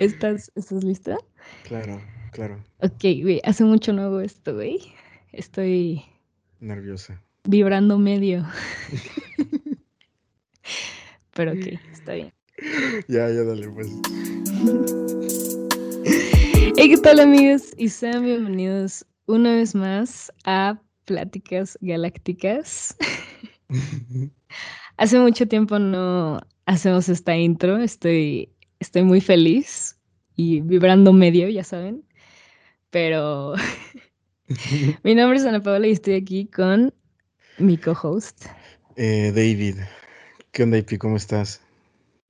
¿Estás, ¿Estás lista? Claro, claro. Ok, güey, hace mucho no hago esto, güey. Estoy Nerviosa. vibrando medio. Pero ok, está bien. Ya, ya dale, pues. Hey, ¿qué tal amigos? Y sean bienvenidos una vez más a Pláticas Galácticas. Hace mucho tiempo no hacemos esta intro, estoy, estoy muy feliz y vibrando medio, ya saben. Pero mi nombre es Ana Paola y estoy aquí con mi co-host. Eh, David, ¿qué onda, IP? ¿Cómo estás?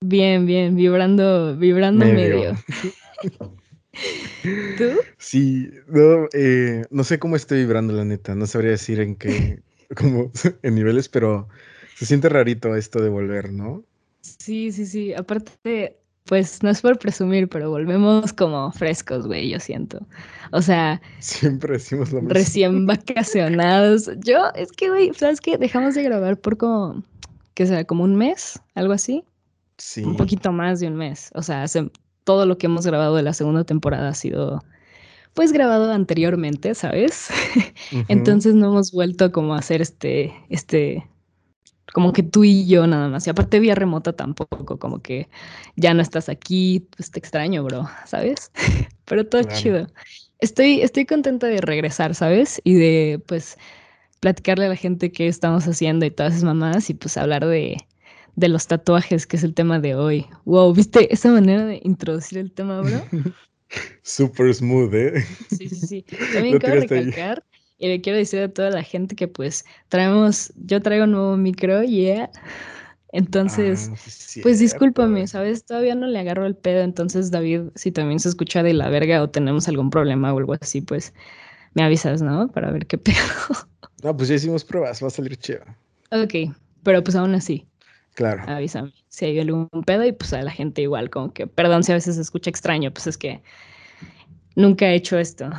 Bien, bien, vibrando, vibrando medio. ¿Tú? Sí, no, eh, no sé cómo estoy vibrando, la neta. No sabría decir en qué, como en niveles, pero se siente rarito esto de volver, ¿no? Sí, sí, sí. Aparte, pues no es por presumir, pero volvemos como frescos, güey, yo siento. O sea, Siempre decimos lo mismo. recién vacacionados. Yo, es que, güey, ¿sabes qué? Dejamos de grabar por como, ¿qué será? Como un mes, algo así. Sí. Un poquito más de un mes. O sea, hace- todo lo que hemos grabado de la segunda temporada ha sido, pues, grabado anteriormente, ¿sabes? Entonces no hemos vuelto como a hacer este, este, como que tú y yo nada más. Y aparte vía remota tampoco, como que ya no estás aquí, pues te extraño, bro, ¿sabes? Pero todo Claro. chido. Estoy, estoy contenta de regresar, ¿sabes? Y de, pues, platicarle a la gente qué estamos haciendo y todas esas mamadas y pues hablar de, de los tatuajes, que es el tema de hoy. Wow, ¿viste esa manera de introducir el tema, bro? Super smooth, ¿eh? Sí, sí, sí. También cabe tiraste ahí. Y le quiero decir a toda la gente que pues traemos, yo traigo un nuevo micro, yeah. Entonces, Ah, sí pues discúlpame, ¿sabes? Todavía no le agarro el pedo, entonces David, si también se escucha de la verga o tenemos algún problema o algo así, pues me avisas, ¿no? Para ver qué pedo. No, pues ya hicimos pruebas, va a salir chido. Ok, pero pues aún así, Claro. avísame si hay algún pedo y pues a la gente igual, como que, perdón si a veces se escucha extraño, pues es que nunca he hecho esto.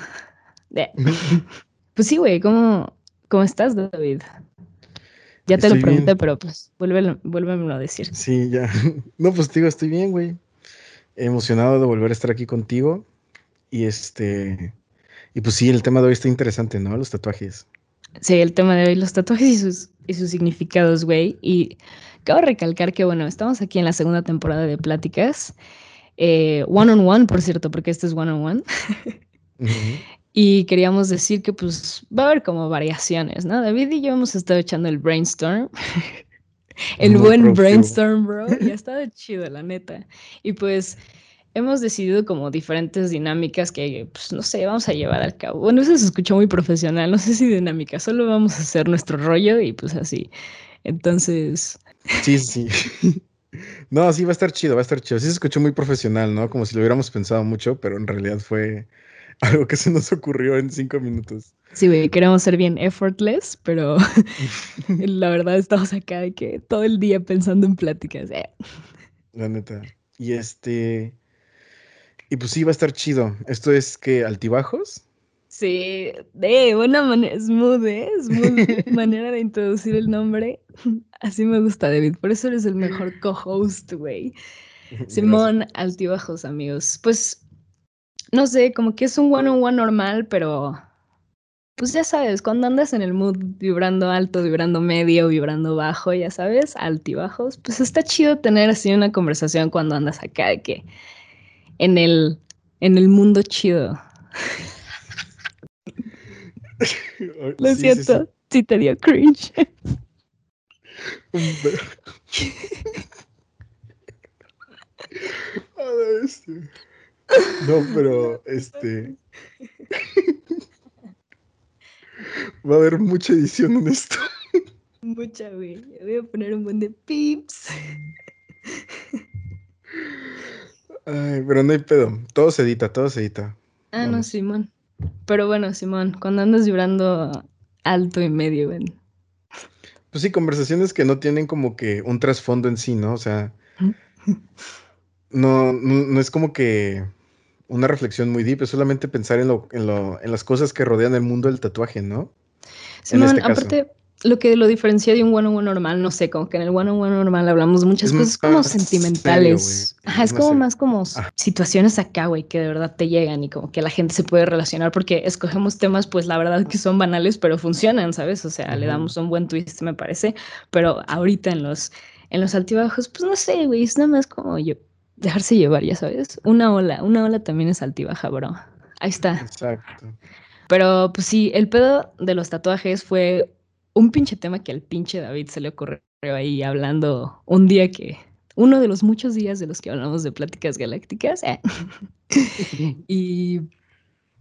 Pues sí, güey, ¿cómo, ¿cómo estás, David? Ya te Estoy lo bien. pregunté, pero pues vuélvelo- vuélvemelo a decir. Sí, ya. No, pues digo, estoy bien, güey. Emocionado de volver a estar aquí contigo. Y este. Y pues sí, el tema de hoy está interesante, ¿no? Los tatuajes. Sí, el tema de hoy, los tatuajes y sus, y sus significados, güey. Y cabe recalcar que, bueno, estamos aquí en la segunda temporada de Pláticas. eh, one on one, por cierto, porque este es one on one. Ujú. Y queríamos decir que pues va a haber como variaciones, ¿no? David y yo hemos estado echando el brainstorm. el Muy buen brainstorm, bro. Y ha estado chido, la neta. Y pues hemos decidido como diferentes dinámicas que, pues no sé, vamos a llevar al cabo. Bueno, eso se escuchó muy profesional, no sé si dinámica, solo vamos a hacer nuestro rollo y pues así. Entonces, Sí, sí. sí. No, sí, va a estar chido, va a estar chido. Sí se escuchó muy profesional, ¿no? Como si lo hubiéramos pensado mucho, pero en realidad fue algo que se nos ocurrió en cinco minutos. sí, güey, queremos ser bien effortless, pero la verdad estamos acá de que todo el día pensando en pláticas. eh. La neta. Y este. Y pues sí, va a estar chido. Esto es que altibajos. Sí, de buena manera, smooth, ¿eh? Smooth manera de introducir el nombre. Así me gusta, David. Por eso eres el mejor co-host, güey. Simón, altibajos, amigos. Pues, no sé, como que es un one-on-one normal, pero pues ya sabes, cuando andas en el mood vibrando alto, vibrando medio, vibrando bajo, ya sabes, altibajos, pues está chido tener así una conversación cuando andas acá de que en el, en el mundo chido. Lo siento, sí te dio cringe. No, pero este. Va a haber mucha edición en esto. Mucha, güey. Voy a poner un buen de pips. Ay, pero no hay pedo. Todo se edita, todo se edita. Ah, no. Simón. Pero bueno, Simón, cuando andas vibrando alto y medio, ven. Pues sí, conversaciones que no tienen como que un trasfondo en sí, ¿no? O sea, no, no, no es como que una reflexión muy deep, es solamente pensar en, lo, en, lo, en las cosas que rodean el mundo del tatuaje, ¿no? Simón, este aparte, lo que lo diferencia de un one-on-one normal, no sé, como que en el one-on-one normal hablamos muchas cosas como sentimentales. Ajá, es, como más como situaciones acá, güey, que de verdad te llegan y como que la gente se puede relacionar porque escogemos temas, pues la verdad que son banales, pero funcionan, ¿sabes? O sea, le damos un buen twist, me parece. Pero ahorita en los, en los altibajos, pues no sé, güey, es nada más como yo, dejarse llevar, ya sabes. Una ola, una ola también es altibaja, bro. Ahí está. Exacto. Pero pues sí, el pedo de los tatuajes fue un pinche tema que al pinche David se le ocurrió ahí hablando un día que, uno de los muchos días de los que hablamos de pláticas galácticas. Eh. y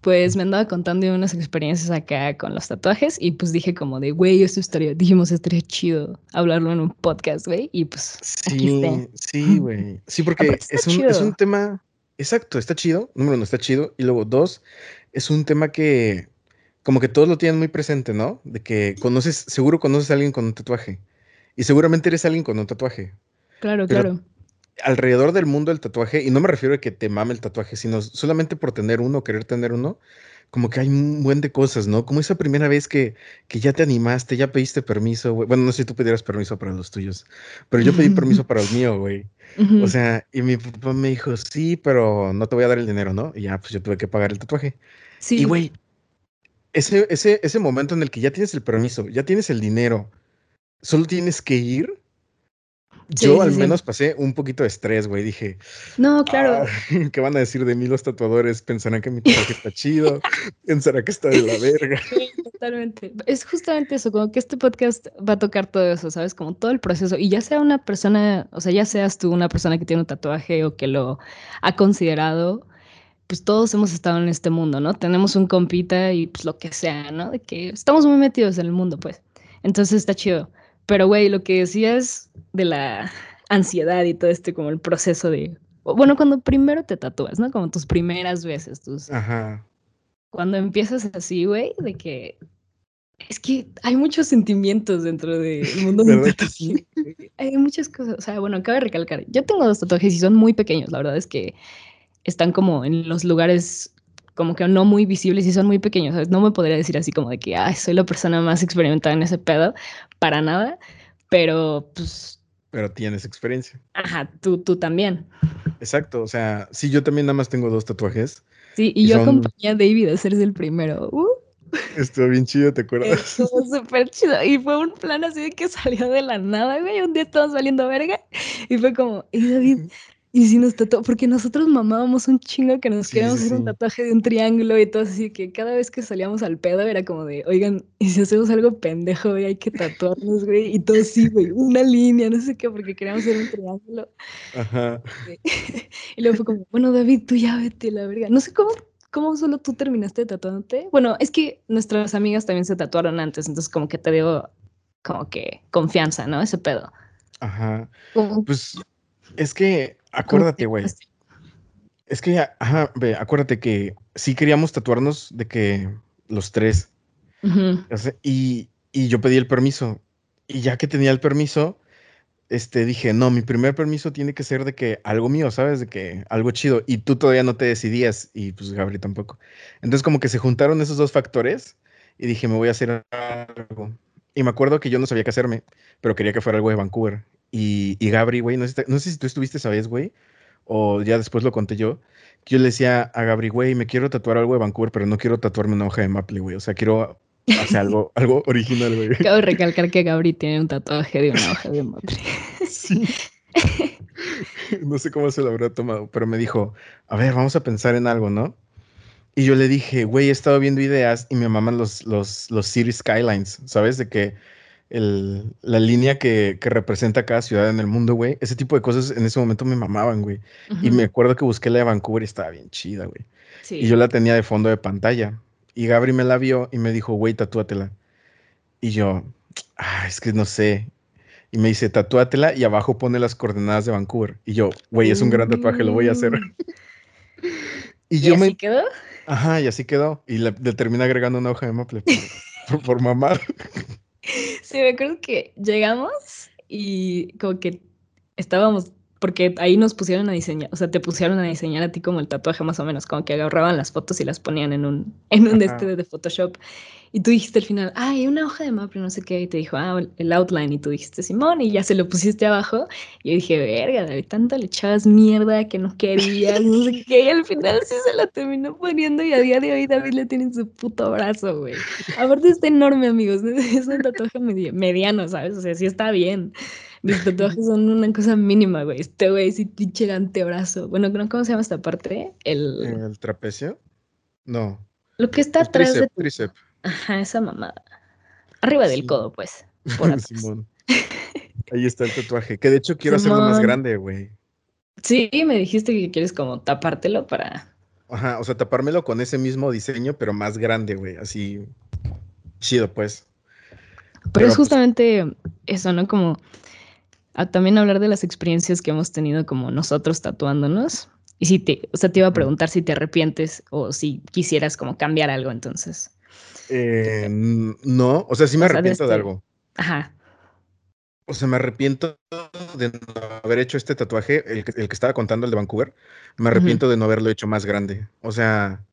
pues me andaba contando unas experiencias acá con los tatuajes y pues dije como de, güey, esto estaría, dijimos, estaría chido hablarlo en un podcast, güey, y pues... Sí, sí, güey. Sí, porque es un, es un, tema, exacto, está chido, número uno, está chido, y luego dos, es un tema que como que todos lo tienen muy presente, ¿no? De que conoces, seguro conoces a alguien con un tatuaje. Y seguramente eres alguien con un tatuaje. Claro, claro. Alrededor del mundo del tatuaje, y no me refiero a que te mame el tatuaje, sino solamente por tener uno, querer tener uno, como que hay un buen de cosas, ¿no? Como esa primera vez que, que ya te animaste, ya pediste permiso, güey. Bueno, no sé si tú pidieras permiso para los tuyos, pero yo pedí permiso para el mío, güey. O sea, y mi papá me dijo, sí, pero no te voy a dar el dinero, ¿no? Y ya, pues yo tuve que pagar el tatuaje. Sí. Y, güey, ese, ese, ese momento en el que ya tienes el permiso, ya tienes el dinero, solo tienes que ir. Yo al menos pasé un poquito de estrés, güey. Dije, no, claro. Ah, ¿Qué van a decir de mí los tatuadores? Pensarán que mi tatuaje está chido, pensarán que está de la verga. Sí, totalmente. Es justamente eso, como que este podcast va a tocar todo eso, ¿sabes? Como todo el proceso. Y ya sea una persona, o sea, ya seas tú una persona que tiene un tatuaje o que lo ha considerado, pues todos hemos estado en este mundo, ¿no? Tenemos un compita y pues lo que sea, ¿no? De que estamos muy metidos en el mundo, pues. Entonces está chido. Pero, güey, lo que decías de la ansiedad y todo este, como el proceso de. Bueno, cuando primero te tatúas, ¿no? Como tus primeras veces, tus. Ajá. Cuando empiezas así, güey, de que. Es que hay muchos sentimientos dentro del mundo del tatuaje. Hay muchas cosas. O sea, bueno, cabe recalcar. Yo tengo dos tatuajes y son muy pequeños. La verdad es que están como en los lugares como que no muy visibles y son muy pequeños, ¿sabes? No me podría decir así como de que, ay, soy la persona más experimentada en ese pedo, para nada, pero pues... Pero tienes experiencia. Ajá, tú, tú también. Exacto, o sea, sí, yo también nada más tengo dos tatuajes. Sí, y, yo acompañé a David a hacerse el primero. Uh. Estuvo bien chido, ¿te acuerdas? Estuvo súper chido. Y fue un plan así de que salió de la nada, güey. Un día estábamos saliendo verga. Y fue como, y David, y si nos tatuamos, porque nosotros mamábamos un chingo que nos queríamos hacer un tatuaje de un triángulo y todo así, que cada vez que salíamos al pedo era como de, oigan, y si hacemos algo pendejo, güey, hay que tatuarnos, güey, y todo así, güey, una línea, no sé qué, porque queríamos hacer un triángulo. Ajá. Y luego fue como, bueno, David, tú ya vete la verga. No sé cómo, cómo solo tú terminaste tatuándote. Bueno, es que nuestras amigas también se tatuaron antes, entonces como que te dio como que confianza, ¿no? Ese pedo. Ajá. Pues es que Acuérdate, güey. Es que, ajá, ve, acuérdate que sí queríamos tatuarnos de que los tres. y, y, yo pedí el permiso. Y ya que tenía el permiso, este, dije, no, mi primer permiso tiene que ser de que algo mío, ¿sabes? De que algo chido. Y tú todavía no te decidías y pues Gabriel tampoco. Entonces como que se juntaron esos dos factores y dije, me voy a hacer algo. Y me acuerdo que yo no sabía qué hacerme, pero quería que fuera algo de Vancouver. Y, y Gabri, güey, no, sé, si tú estuviste esa vez, güey, o ya después lo conté yo, que yo le decía a Gabri, güey, me quiero tatuar algo de Vancouver, pero no quiero tatuarme una hoja de Maple, güey. O sea, quiero hacer algo, algo original, güey. Acabo de recalcar que Gabri tiene un tatuaje de una hoja de Maple. sí. no sé cómo se lo habrá tomado, pero me dijo, a ver, vamos a pensar en algo, ¿no? Y yo le dije, güey, he estado viendo ideas y me maman los, los, los City Skylines, ¿sabes? De que el, la línea que, que, representa cada ciudad en el mundo, güey. Ese tipo de cosas en ese momento me mamaban, güey. Y me acuerdo que busqué la de Vancouver y estaba bien chida, güey. Y yo la tenía de fondo de pantalla. Y Gabri me la vio y me dijo, güey, tatúatela. Y yo, ah, es que no sé. Y me dice, tatúatela y abajo pone las coordenadas de Vancouver. Y yo, güey, es un gran tatuaje, lo voy a hacer. Mm. y, yo así quedó? Ajá, y así quedó. Y le, terminé agregando una hoja de maple por, por mamar. Sí, me acuerdo que llegamos y como que estábamos porque ahí nos pusieron a diseñar, o sea, te pusieron a diseñar a ti como el tatuaje más o menos, como que agarraban las fotos y las ponían en un, en un este de Photoshop. Y tú dijiste al final, ay, una hoja de mapa, no sé qué, y te dijo, ah, el outline, y tú dijiste, Simón, y ya se lo pusiste abajo. Y yo dije, verga, de tanto le echabas mierda que no querías, no sé qué, y al final sí se la terminó poniendo, y a día de hoy David le tiene en su puto brazo, güey. Aparte está enorme, amigos, es un tatuaje mediano, ¿sabes? O sea, sí está bien. Mis tatuajes son una cosa mínima, güey. Este güey sí pinche el antebrazo. Bueno, ¿cómo se llama esta parte? El... ¿El trapecio? No. Lo que está atrás de... Ajá, esa mamada. Arriba del codo, pues. Por Simón. Ahí está el tatuaje. Que de hecho quiero hacerlo más grande, güey. Sí, me dijiste que quieres como tapártelo para. Ajá, o sea, tapármelo con ese mismo diseño, pero más grande, güey. Así. Chido, pues. Pero, es pues justamente eso, ¿no? Como también hablar de las experiencias que hemos tenido como nosotros tatuándonos. Y si te, o sea, te iba a preguntar si te arrepientes o si quisieras como cambiar algo entonces. Eh, no, o sea, sí me arrepiento de, este algo. Ajá. O sea, me arrepiento de no haber hecho este tatuaje, el que, el que estaba contando, el de Vancouver. Me arrepiento de no haberlo hecho más grande. O sea,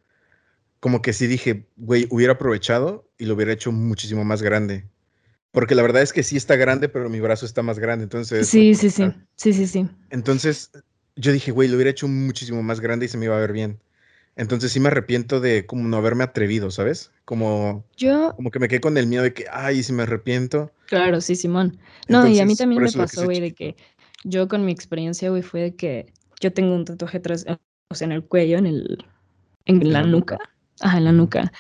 como que sí dije, güey, hubiera aprovechado y lo hubiera hecho muchísimo más grande. Porque la verdad es que sí está grande, pero mi brazo está más grande, entonces... Sí, sí, sí, sí, sí, sí. Entonces yo dije, güey, lo hubiera hecho muchísimo más grande y se me iba a ver bien. Entonces sí me arrepiento de como no haberme atrevido, ¿sabes? Como, yo... como que me quedé con el miedo de que, ay, si me arrepiento. Claro, sí, Simón. No, y a mí también me pasó, güey, de que yo con mi experiencia, güey, fue de que yo tengo un tatuaje atrás, o sea, en el cuello, en el, en la nuca. Ajá, en la nuca.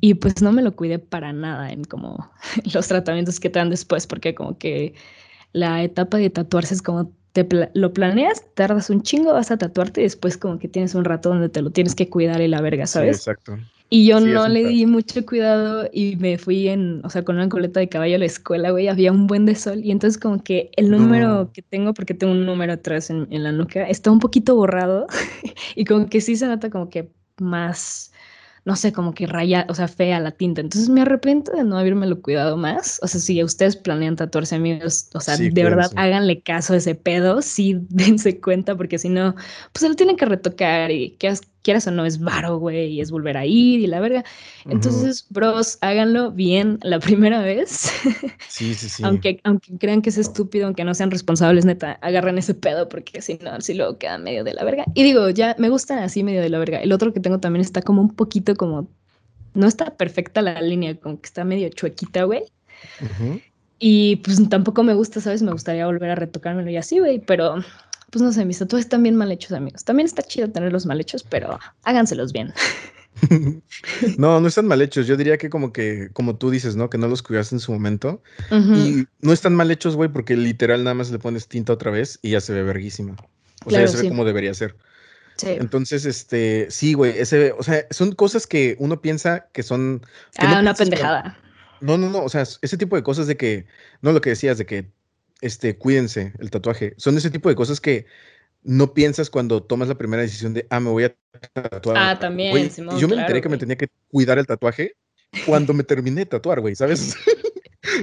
Y pues no me lo cuidé para nada en como los tratamientos que te dan después, porque como que la etapa de tatuarse es como te lo planeas, tardas un chingo, vas a tatuarte y después como que tienes un rato donde te lo tienes que cuidar y la verga, ¿sabes? Sí, exacto. Y yo no le di mucho cuidado y me fui en, o sea, con una coleta de caballo a la escuela, güey, había un buen de sol y entonces como que el número que tengo, porque tengo un número atrás en, en la nuca, está un poquito borrado y como que sí se nota como que más no sé, como que raya, o sea, fea la tinta. Entonces me arrepiento de no lo cuidado más. O sea, si ustedes planean tatuarse amigos, o sea, de verdad háganle caso a ese pedo, sí dense cuenta, porque si no, pues se lo tienen que retocar y que quieras o no, es varo, güey, y es volver a ir y la verga. Entonces, bros, háganlo bien la primera vez. Sí, sí, sí. aunque, aunque crean que es estúpido, aunque no sean responsables, neta, agarren ese pedo porque si no, si luego queda medio de la verga. Y digo, ya me gusta así medio de la verga. El otro que tengo también está como un poquito como, no está perfecta la línea, como que está medio chuequita, güey. Y pues tampoco me gusta, ¿sabes? Me gustaría volver a retocármelo y así, güey, pero pues no sé, mis tatuajes están bien mal hechos, amigos. También está chido tenerlos mal hechos, pero háganselos bien. no, no están mal hechos. Yo diría que como que, como tú dices, ¿no? Que no los cuidaste en su momento. Y no están mal hechos, güey, porque literal nada más le pones tinta otra vez y ya se ve verguísima. O sea, ya se ve como debería ser. Sí. Entonces, este, sí, güey, ese, o sea, son cosas que uno piensa que son. ah, una pendejada. No, no, no, o sea, ese tipo de cosas de que, no lo que decías, de que este, cuídense el tatuaje. Son ese tipo de cosas que no piensas cuando tomas la primera decisión de, ah, me voy a tatuar. Ah, también. yo me enteré que me tenía que cuidar el tatuaje cuando me terminé de tatuar, güey, ¿sabes?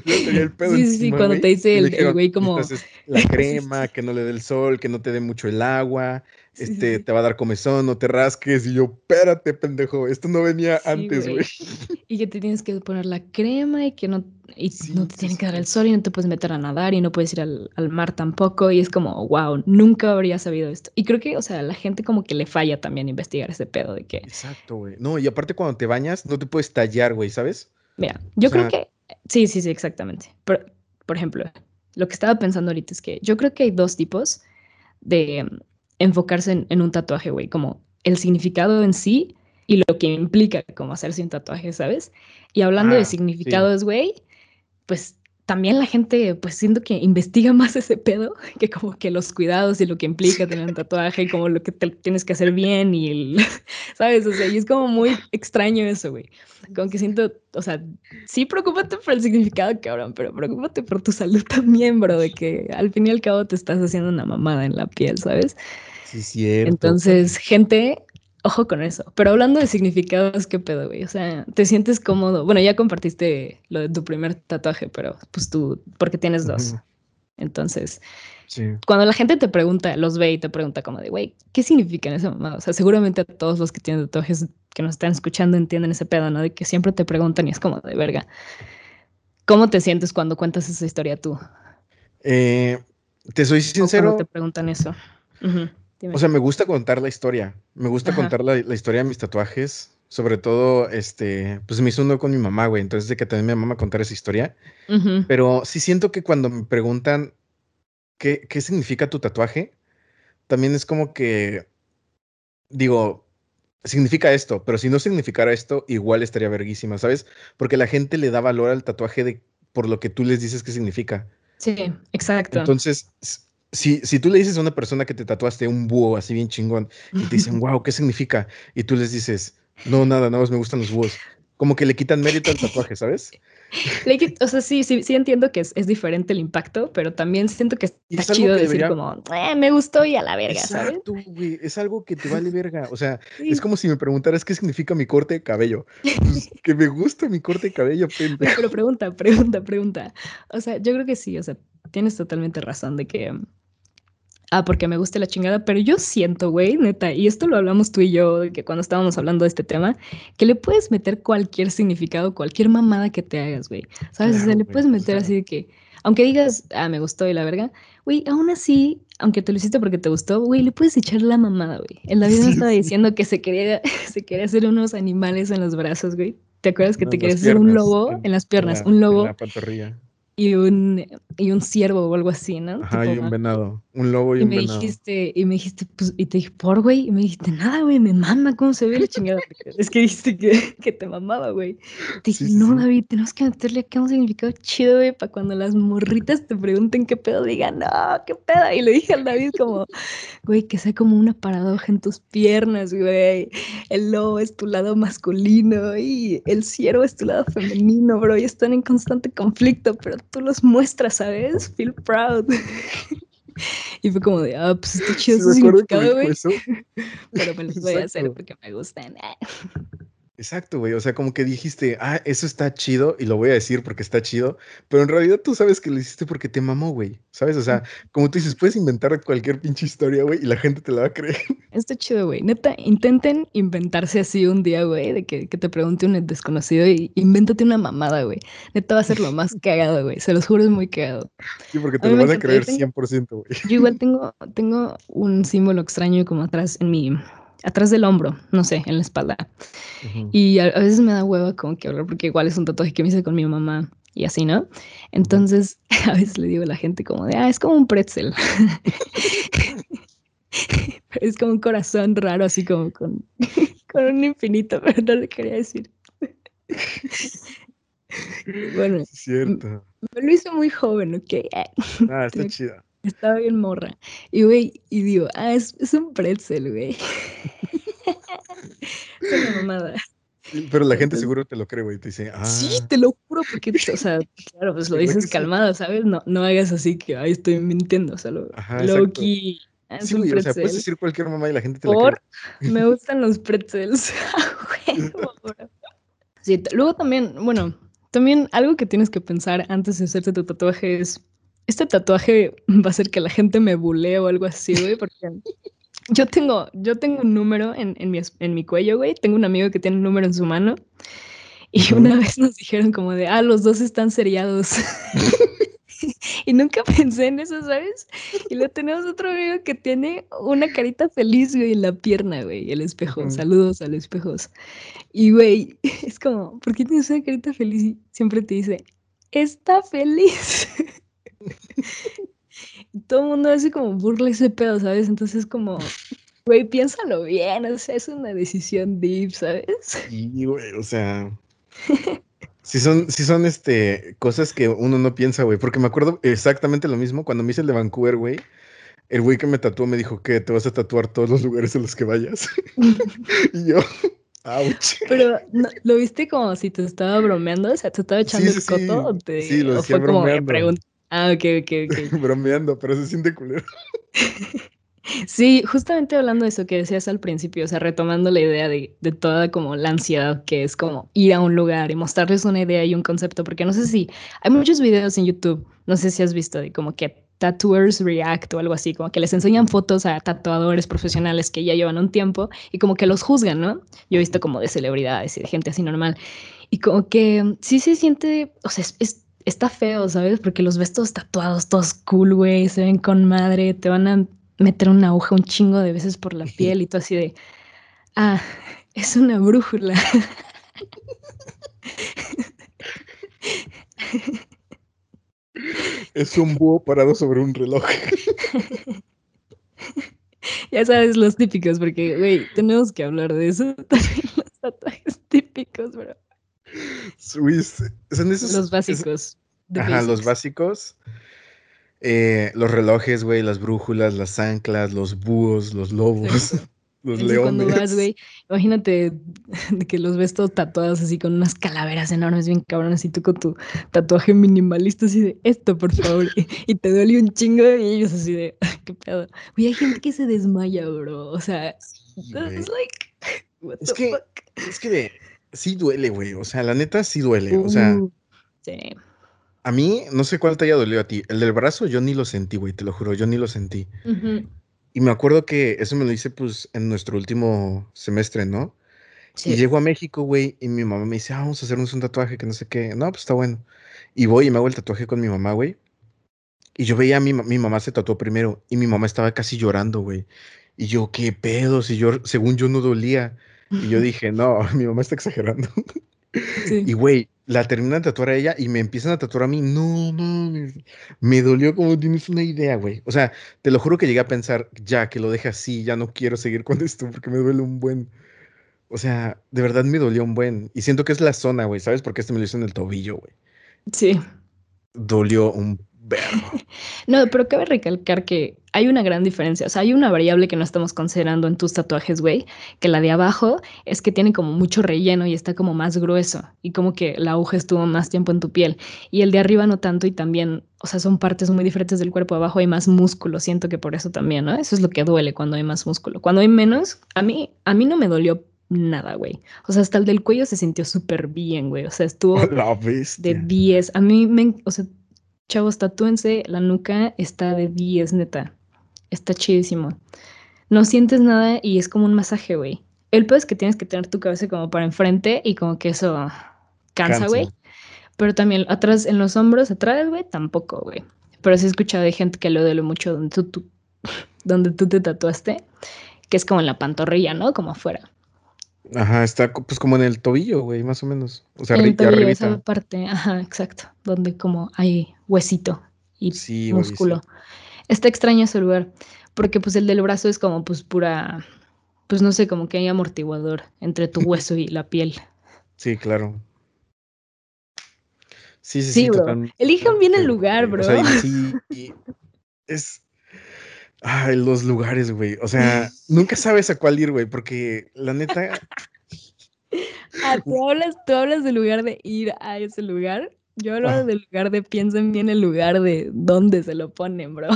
sí, sí, sí, cuando te dice el, güey como... La crema, que no le dé el sol, que no te dé mucho el agua, este, te va a dar comezón, no te rasques. Y yo, espérate, pendejo, esto no venía antes, güey. Y que te tienes que poner la crema y que no, y no te tiene que dar el sol y no te puedes meter a nadar y no puedes ir al, al, mar tampoco. Y es como, wow, nunca habría sabido esto. Y creo que, o sea, la gente como que le falla también investigar ese pedo de que... Exacto, güey. No, y aparte cuando te bañas, no te puedes tallar, güey, ¿sabes? Mira, yo creo que... Sí, sí, sí, exactamente. Pero, por ejemplo, lo que estaba pensando ahorita es que yo creo que hay dos tipos de enfocarse en, un tatuaje, güey, como el significado en sí y lo que implica como hacerse un tatuaje, ¿sabes? Y hablando de ah, significados, güey, pues también la gente, pues siento que investiga más ese pedo, que como que los cuidados y lo que implica tener un tatuaje y como lo que te tienes que hacer bien y, el, ¿sabes? O sea, y es como muy extraño eso, güey. Como que siento, o sea, sí preocúpate por el significado, cabrón, pero preocúpate por tu salud también, bro, de que al fin y al cabo te estás haciendo una mamada en la piel, ¿sabes? Sí, cierto. Entonces, gente, ojo con eso. Pero hablando de significados, ¿qué pedo, güey? O sea, ¿te sientes cómodo? Bueno, ya compartiste lo de tu primer tatuaje, pero pues tú, porque tienes dos. Entonces, cuando la gente te pregunta, los ve y te pregunta como de, güey, ¿qué significa en ese momento? O sea, seguramente a todos los que tienen tatuajes que nos están escuchando entienden ese pedo, ¿no? De que siempre te preguntan y es como de verga. ¿Cómo te sientes cuando cuentas esa historia tú? Eh, te soy sincero. te preguntan eso. O sea, me gusta contar la historia. Me gusta contar la, historia de mis tatuajes. Sobre todo, este, pues me hizo uno con mi mamá, güey. Entonces, de que también mi mamá contar esa historia. Pero sí siento que cuando me preguntan qué, qué significa tu tatuaje, también es como que, digo, significa esto, pero si no significara esto, igual estaría verguísima, ¿sabes? Porque la gente le da valor al tatuaje de, por lo que tú les dices que significa. Sí, exacto. Entonces, si, si tú le dices a una persona que te tatuaste un búho así bien chingón y te dicen, wow, ¿qué significa? Y tú les dices, no, nada, nada más me gustan los búhos. Como que le quitan mérito al tatuaje, ¿sabes? o sea, sí, sí, sí entiendo que es, diferente el impacto, pero también siento que está chido decir como, eh, me gustó y a la verga, Exacto, Güey, es algo que te vale verga. O sea, es como si me preguntaras qué significa mi corte de cabello. Pues, que me gusta mi corte de cabello, pendejo. Pero pregunta, pregunta, pregunta. O sea, yo creo que sí, o sea, tienes totalmente razón de que ah, porque me gusta la chingada, pero yo siento, güey, neta, y esto lo hablamos tú y yo, que cuando estábamos hablando de este tema, que le puedes meter cualquier significado, cualquier mamada que te hagas, güey. ¿Sabes? o sea, le puedes meter así de que, aunque digas, ah, me gustó y la verga, güey, aún así, aunque te lo hiciste porque te gustó, güey, le puedes echar la mamada, güey. En la vida me estaba diciendo que se quería, se quería hacer unos animales en los brazos, güey. ¿Te acuerdas que te querías hacer un lobo en, las piernas? un lobo. En la pantorrilla y un, y un ciervo o algo así, ¿no? Ajá, y un venado, un lobo y, un me venado. Dijiste, y me dijiste, pues, y te dije, por güey, y me dijiste, nada, güey, me mama cómo se ve la chingada. es que dijiste que, que te mamaba, güey. Te dije, no, David, tenemos que meterle acá un significado chido, güey, para cuando las morritas te pregunten qué pedo, digan, no, qué pedo. Y le dije al David como, güey, que sea como una paradoja en tus piernas, güey. El lobo es tu lado masculino y el ciervo es tu lado femenino, bro, y están en constante conflicto, pero tú los muestras, ¿sabes? Feel proud. Y fue como de, ah, pues está chido sí, significado, güey. Pero me los voy a hacer porque me gustan. Exacto, güey. O sea, como que dijiste, ah, eso está chido y lo voy a decir porque está chido, pero en realidad tú sabes que lo hiciste porque te mamó, güey. ¿Sabes? O sea, como tú dices, puedes inventar cualquier pinche historia, güey, y la gente te la va a creer. Está chido, güey. Neta, intenten inventarse así un día, güey, de que, te pregunte un desconocido y invéntate una mamada, güey. Neta va a ser lo más cagado, güey. Se los juro, es muy cagado. Sí, porque te lo van a creer 100%, güey. Yo igual tengo, tengo un símbolo extraño como atrás en mi atrás del hombro, no sé, en la espalda. Y a, veces me da hueva como que hablar porque igual es un tatuaje que me hice con mi mamá y así, ¿no? Entonces a veces le digo a la gente como de, ah, es como un pretzel. es como un corazón raro, así como con, con un infinito, pero no le quería decir. bueno, es cierto. Me lo hizo muy joven, ¿ok? Ah, está chido. Estaba bien morra. Y, güey, y digo, ah, es, es un pretzel, güey. es una mamada. Pero la gente seguro te lo cree, güey. Te dice, ah. Sí, te lo juro, porque, o sea, claro, pues lo dices calmada, ¿sabes? No, no hagas así que, ay, estoy mintiendo. O sea, lo, Ajá, Loki. Sí, güey, o sea, puedes decir cualquier mamá y la gente te lo cree. Me gustan los pretzels. sí, luego también, bueno, también algo que tienes que pensar antes de hacerte tu tatuaje es este tatuaje va a ser que la gente me bulee o algo así, güey, porque yo tengo, yo tengo un número en, en, mi, en mi cuello, güey. Tengo un amigo que tiene un número en su mano. Y una vez nos dijeron como de, ah, los dos están seriados. y nunca pensé en eso, ¿sabes? Y luego tenemos otro amigo que tiene una carita feliz, güey, en la pierna, güey, el espejo. Saludos a los espejos. Y, güey, es como, ¿por qué tienes una carita feliz? Y siempre te dice, está feliz. todo el mundo hace como burla ese pedo, ¿sabes? Entonces como, güey, piénsalo bien, o sea, es una decisión deep, ¿sabes? Sí, güey, o sea... Si son, si son este, cosas que uno no piensa, güey. Porque me acuerdo exactamente lo mismo cuando me hice el de Vancouver, güey. El güey que me tatuó me dijo que te vas a tatuar todos los lugares en los que vayas. y yo, ouch. Pero, ¿lo viste como si te estaba bromeando? O sea, ¿te estaba echando el coto? ¿o te, sí, lo decía bromeando. Ah, ok, ok, ok. Bromeando, pero se siente culero. Sí, justamente hablando de eso que decías al principio, o sea, retomando la idea de, de, toda como la ansiedad que es como ir a un lugar y mostrarles una idea y un concepto, porque no sé si hay muchos videos en YouTube, no sé si has visto de como que Tattooers React o algo así, como que les enseñan fotos a tatuadores profesionales que ya llevan un tiempo y como que los juzgan, ¿no? Yo he visto como de celebridades y de gente así normal. Y como que sí se siente, o sea, es, está feo, ¿sabes? Porque los ves todos tatuados, todos cool, güey, se ven con madre, te van a meter una aguja un chingo de veces por la piel y tú así de, ah, es una brújula. Es un búho parado sobre un reloj. ya sabes, los típicos, porque, güey, tenemos que hablar de eso también, los tatuajes típicos, bro. Son esos, los básicos. ajá, los básicos. Eh, los relojes, güey, las brújulas, las anclas, los búhos, los lobos. Los leones. Cuando vas, güey, imagínate que los ves todos tatuados así con unas calaveras enormes, bien cabronas, y tú con tu tatuaje minimalista así de esto, por favor, y, te duele un chingo, y ellos así de, qué pedo. Güey, hay gente que se desmaya, bro. O sea, es like, what es que, Es que sí duele, güey. O sea, la neta sí duele. o sea. Uh, sí. A mí, no sé cuál te haya dolido a ti. El del brazo yo ni lo sentí, güey, te lo juro, yo ni lo sentí. Y me acuerdo que eso me lo hice pues en nuestro último semestre, ¿no? Y llego a México, güey, y mi mamá me dice, ah, vamos a hacernos un tatuaje que no sé qué. No, pues está bueno. Y voy y me hago el tatuaje con mi mamá, güey. Y yo veía a mi, mi mamá se tatuó primero y mi mamá estaba casi llorando, güey. Y yo, ¿qué pedo? Si yo, según yo no dolía. Y yo dije, no, mi mamá está exagerando. Y, güey, la terminan de tatuar a ella y me empiezan a tatuar a mí. No, no, me, dolió como tienes una idea, güey. O sea, te lo juro que llegué a pensar, ya, que lo deje así, ya no quiero seguir con esto porque me duele un buen. O sea, de verdad me dolió un buen. Y siento que es la zona, güey, ¿sabes? Porque este me lo hizo en el tobillo, güey. Sí. Dolió un no, pero cabe recalcar que hay una gran diferencia. O sea, hay una variable que no estamos considerando en tus tatuajes, güey, que la de abajo es que tiene como mucho relleno y está como más grueso y como que la aguja estuvo más tiempo en tu piel. Y el de arriba no tanto y también, o sea, son partes muy diferentes del cuerpo. Abajo hay más músculo, siento que por eso también, ¿no? Eso es lo que duele cuando hay más músculo. Cuando hay menos, a mí, a mí no me dolió nada, güey. O sea, hasta el del cuello se sintió súper bien, güey. O sea, estuvo de 10. A mí me, o sea, Chavos, tatúense, la nuca está de 10, neta. Está chidísimo. No sientes nada y es como un masaje, güey. El peor es que tienes que tener tu cabeza como para enfrente y como que eso cansa, güey. Pero también atrás, en los hombros, atrás, güey, tampoco, güey. Pero sí he escuchado de gente que lo duele mucho donde tú, donde tú te tatuaste, que es como en la pantorrilla, ¿no? Como afuera. Ajá, está pues como en el tobillo, güey, más o menos. O sea, en el tobillo, esa parte, ajá, exacto, donde como hay huesito y músculo. Está extraño ese lugar, porque pues el del brazo es como pues pura, pues no sé, como que hay amortiguador entre tu hueso y la piel. Sí, claro. Sí, sí, sí. bro. Elijan bien el lugar, bro. O sea, sí, es, Ay, los lugares, güey. O sea, nunca sabes a cuál ir, güey, porque la neta. Ah, ¿tú hablas, tú hablas del lugar de ir a ese lugar. Yo hablo ah. del lugar de piensen bien el lugar de dónde se lo ponen, bro.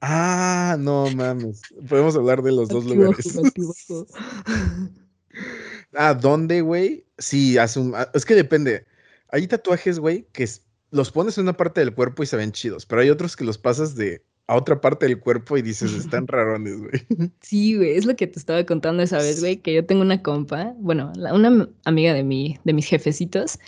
Ah, no mames. Podemos hablar de los dos lugares. ah, ¿dónde, güey? Sí, hace un... Ah, es que depende. Hay tatuajes, güey, que los pones en una parte del cuerpo y se ven chidos, pero hay otros que los pasas de a otra parte del cuerpo y dices, están rarones, güey. Sí, güey, es lo que te estaba contando esa vez, güey, que yo tengo una compa, bueno, una amiga de, mi, de mis jefecitos,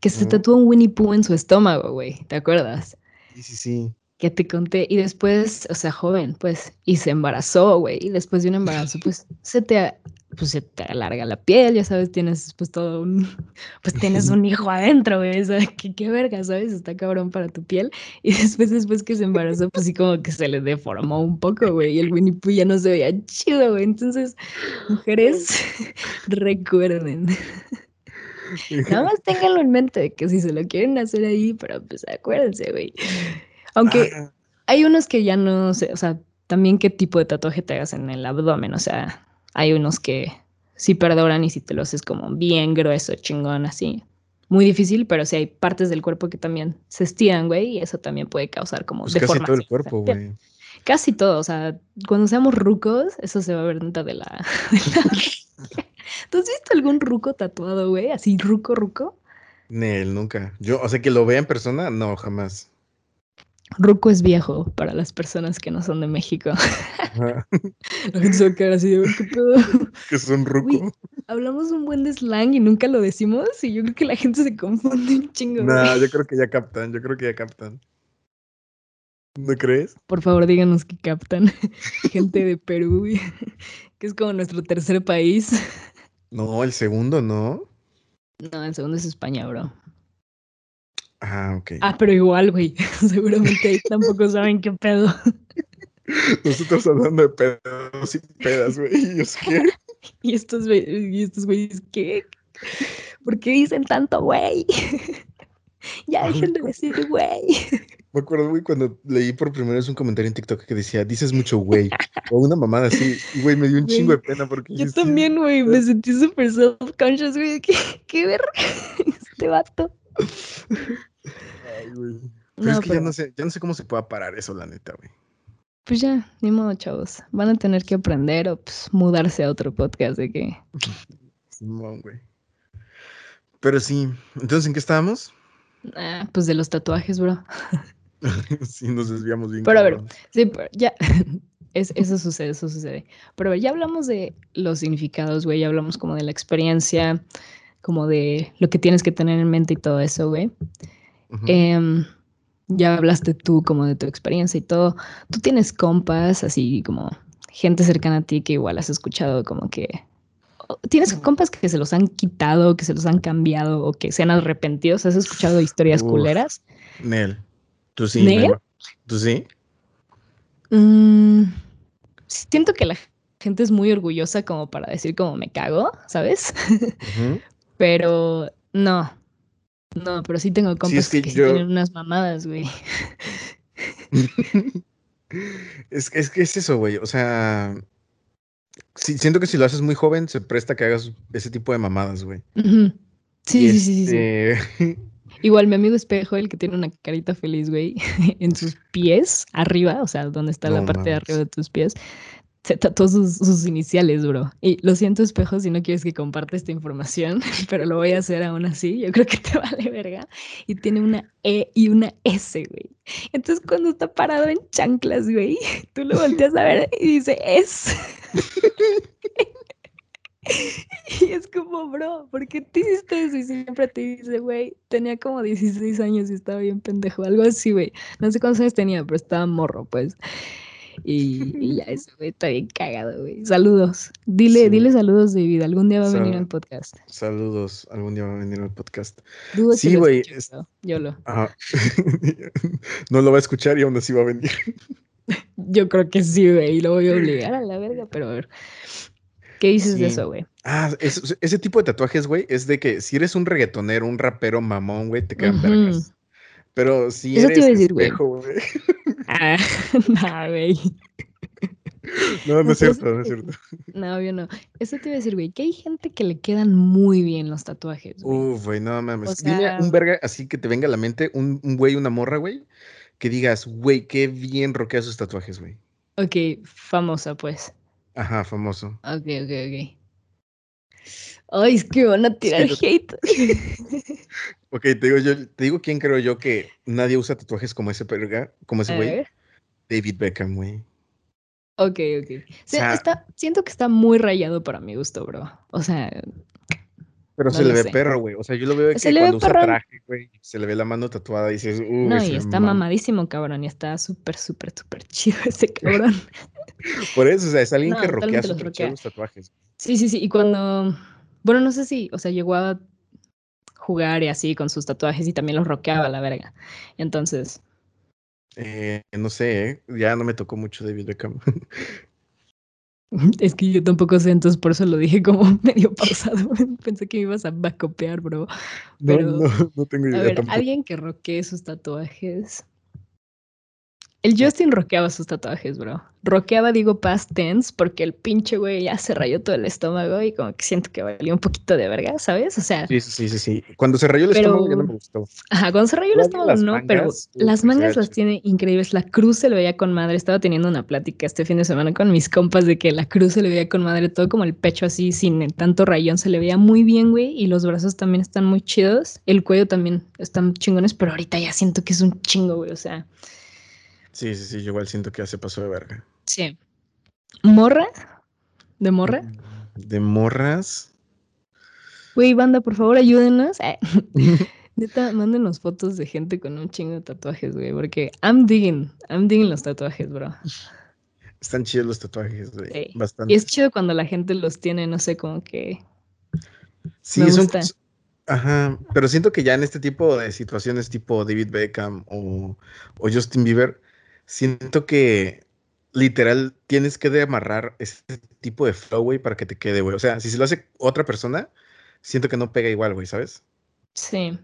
que se tatuó un Winnie Pooh en su estómago, güey, ¿te acuerdas? Sí, sí, sí. Que te conté, y después, o sea, joven, pues, y se embarazó, güey, y después de un embarazo, pues, se te pues se te alarga la piel, ya sabes, tienes pues todo un, pues tienes un hijo adentro, güey, ¿sabes? ¿Qué, qué verga, ¿sabes? Está cabrón para tu piel. Y después, después que se embarazó, pues sí como que se le deformó un poco, güey, y el Winnie Pooh ya no se veía chido, güey. Entonces, mujeres, recuerden. Nada más ténganlo en mente, que si se lo quieren hacer ahí, pero pues acuérdense, güey. Aunque hay unos que ya no sé, o sea, también qué tipo de tatuaje te hagas en el abdomen, o sea, hay unos que sí perdoran y si te lo haces como bien grueso, chingón, así. Muy difícil, pero sí hay partes del cuerpo que también se estiran, güey, y eso también puede causar como pues Casi todo el cuerpo, güey. Casi todo, o sea, cuando seamos rucos, eso se va a ver dentro de la... ¿Tú has visto algún ruco tatuado, güey? Así, ruco, ruco. Nel, nunca. Yo, o sea, que lo vea en persona, no, jamás. Ruco es viejo para las personas que no son de México. La gente se va a quedar así de ¿qué pedo? Que son ruco. hablamos un buen de slang y nunca lo decimos y yo creo que la gente se confunde un chingo. No, yo creo que ya captan, yo creo que ya captan. ¿No crees? Por favor, díganos que captan. gente de Perú, que es como nuestro tercer país. No, el segundo, ¿no? No, el segundo es España, bro. Ah, ok. Ah, pero igual, güey. Seguramente ahí tampoco saben qué pedo. Nosotros hablando de pedos y pedas, güey. ¿Y qué? y estos y estos güeyes, ¿qué? ¿Por qué dicen tanto güey? ya dejen de decir güey. Me acuerdo, güey, cuando leí por primera vez un comentario en TikTok que decía, dices mucho güey. O una mamada así. Y, güey, me dio un chingo de pena porque... Yo también, güey, me sentí súper self-conscious, güey. ¿Qué, qué ver este vato? Ay, güey. Pero es que ya no sé, ya no sé cómo se pueda parar eso, la neta, güey. Pues ya, ni modo, chavos. Van a tener que aprender o pues mudarse a otro podcast de que. Simón, güey. Pero sí, entonces, ¿en qué estábamos? Ah, pues de los tatuajes, bro. sí, nos desviamos bien. Pero a ver, sí, pero ya. Es, eso sucede, eso sucede. Pero ya hablamos de los significados, güey. Ya hablamos como de la experiencia, como de lo que tienes que tener en mente y todo eso, güey. Em, ya hablaste tú como de tu experiencia y todo. Tú tienes compas, así como gente cercana a ti que igual has escuchado como que... ¿Tienes compas que se los han quitado, que se los han cambiado o que se han arrepentido? ¿Has escuchado historias culeras? Nel. ¿Tú sí? ¿Nel? ¿Tú sí? Mm, siento que la gente es muy orgullosa como para decir como me cago, ¿sabes? Pero no. No, pero sí tengo compas que, tienen unas mamadas, güey. es, es que es eso, güey. O sea, siento que si lo haces muy joven, se presta que hagas ese tipo de mamadas, güey. Sí, sí, sí, sí, este Igual mi amigo espejo, el que tiene una carita feliz, güey, en sus pies, arriba, o sea, donde está la parte de arriba de tus pies, se tatuó sus, iniciales, bro. Y lo siento, espejo, si no quieres que comparte esta información, pero lo voy a hacer aún así. Yo creo que te vale verga. Y tiene una E y una S, güey. Entonces, cuando está parado en chanclas, güey, tú lo volteas a ver y dice S. Y es como, bro, ¿por qué te hiciste eso? Y siempre te dice, güey, tenía como 16 años y estaba bien pendejo, algo así, güey. No sé cuántos años tenía, pero estaba morro, pues. Y, ya eso, güey, está bien cagado, güey. Saludos. Dile, dile saludos, David. Algún día va a venir al podcast. Saludos, algún día va a venir al podcast. sí, güey. Yo lo. no lo va a escuchar y aún así va a venir. Yo creo que sí, güey. Y lo voy a obligar a la verga, pero a ver. ¿Qué dices de eso, güey? Ah, ese tipo de tatuajes, güey, es de que si eres un reggaetonero, un rapero mamón, güey, te quedan vergas. Pero si Eso eres te iba a decir, espejo, güey. Ah, no, güey. No, no es cierto, no es cierto. No, obvio no. Eso te iba a decir, güey, que hay gente que le quedan muy bien los tatuajes. Güey. Uf, güey, no mames. Dime un verga así que te venga a la mente, un, un güey, una morra, güey, que digas, güey, qué bien roquea sus tatuajes, güey. Ok, famosa, pues. Ajá, famoso. Ok, ok, ok. Ay, es que van a tirar hate. ok, te digo, yo, te digo quién creo yo que nadie usa tatuajes como ese perga, como ese güey. David Beckham, güey. Ok, ok. siento que está muy rayado para mi gusto, bro. O sea. Pero se le ve perro, güey. O sea, yo lo veo que cuando usa traje, güey, se le ve la mano tatuada y dices, uh, No, y está mamadísimo, cabrón. Y está súper, súper, súper chido ese cabrón. Por eso, o sea, es alguien que roquea súper chido los tatuajes. Sí, sí, sí. Y cuando bueno, no sé si, o sea, llegó a jugar y así con sus tatuajes y también los roqueaba la verga. Entonces. Eh, no sé, ¿eh? ya no me tocó mucho David Beckham. Es que yo tampoco sé, entonces por eso lo dije como medio pausado. Pensé que me ibas a bacopear, bro. Pero, no, no, tengo idea. A ver, alguien que roquee sus tatuajes. El Justin roqueaba sus tatuajes, bro. Roqueaba, digo, past tense, porque el pinche güey ya se rayó todo el estómago y como que siento que valió un poquito de verga, ¿sabes? O sea. Sí, sí, sí, sí. Cuando se rayó el estómago ya no me gustó. Ajá, cuando se rayó el estómago no, pero las mangas las tiene increíbles. La cruz se le veía con madre. Estaba teniendo una plática este fin de semana con mis compas de que la cruz se le veía con madre, todo como el pecho así, sin tanto rayón, se le veía muy bien, güey. Y los brazos también están muy chidos. El cuello también están chingones, pero ahorita ya siento que es un chingo, güey. O sea. Sí, sí, sí, yo igual siento que ya se pasó de verga. Sí. ¿Morra? ¿De morra? De morras. Güey, banda, por favor, ayúdenos. Eh. Neta, mándenos fotos de gente con un chingo de tatuajes, güey, porque I'm digging, I'm digging los tatuajes, bro. Están chidos los tatuajes, güey. Bastante. Y es chido cuando la gente los tiene, no sé, como que. Sí, me gusta. Ajá, pero siento que ya en este tipo de situaciones, tipo David Beckham o, o Justin Bieber, siento que literal tienes que de amarrar ese tipo de flow, güey, para que te quede, güey. O sea, si se lo hace otra persona, siento que no pega igual, güey, ¿sabes? Sí.